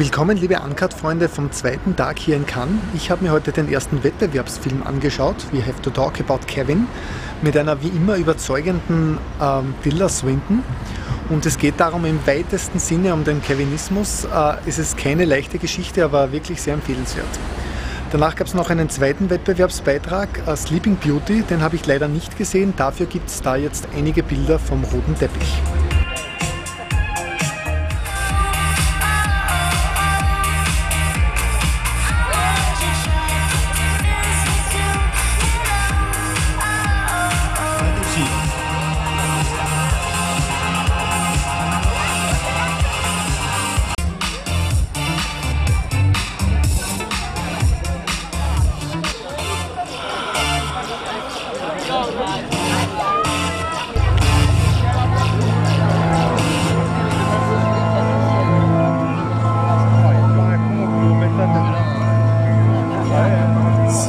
Willkommen, liebe Uncut-Freunde vom zweiten Tag hier in Cannes. Ich habe mir heute den ersten Wettbewerbsfilm angeschaut, We Have to Talk About Kevin, mit einer wie immer überzeugenden ähm, Tilda Swinton. Und es geht darum, im weitesten Sinne um den Kevinismus. Äh, es ist keine leichte Geschichte, aber wirklich sehr empfehlenswert. Danach gab es noch einen zweiten Wettbewerbsbeitrag, uh, Sleeping Beauty, den habe ich leider nicht gesehen. Dafür gibt es da jetzt einige Bilder vom roten Teppich.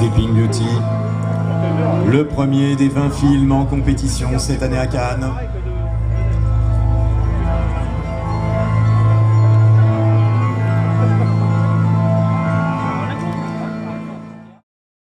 Sleeping Beauty, le premier des 20 films en compétition cette année à Cannes.